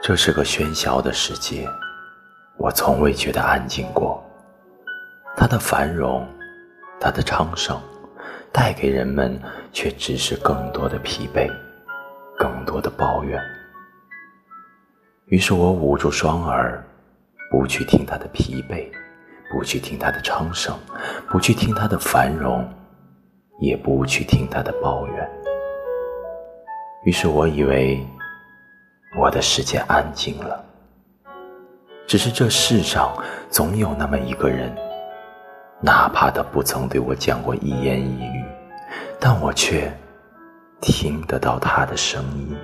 这是个喧嚣的世界，我从未觉得安静过。它的繁荣，它的昌盛，带给人们却只是更多的疲惫，更多的抱怨。于是我捂住双耳，不去听它的疲惫，不去听它的昌盛，不去听它的繁荣，也不去听它的抱怨。于是我以为。我的世界安静了，只是这世上总有那么一个人，哪怕他不曾对我讲过一言一语，但我却听得到他的声音。